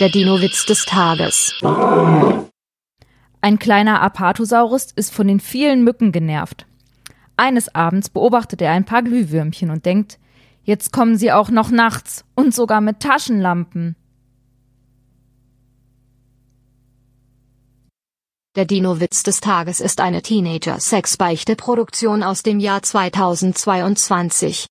Der Dino-Witz des Tages. Ein kleiner Apatosaurus ist von den vielen Mücken genervt. Eines Abends beobachtet er ein paar Glühwürmchen und denkt, jetzt kommen sie auch noch nachts und sogar mit Taschenlampen. Der Dino-Witz des Tages ist eine Teenager-Sex-Beichte-Produktion aus dem Jahr 2022.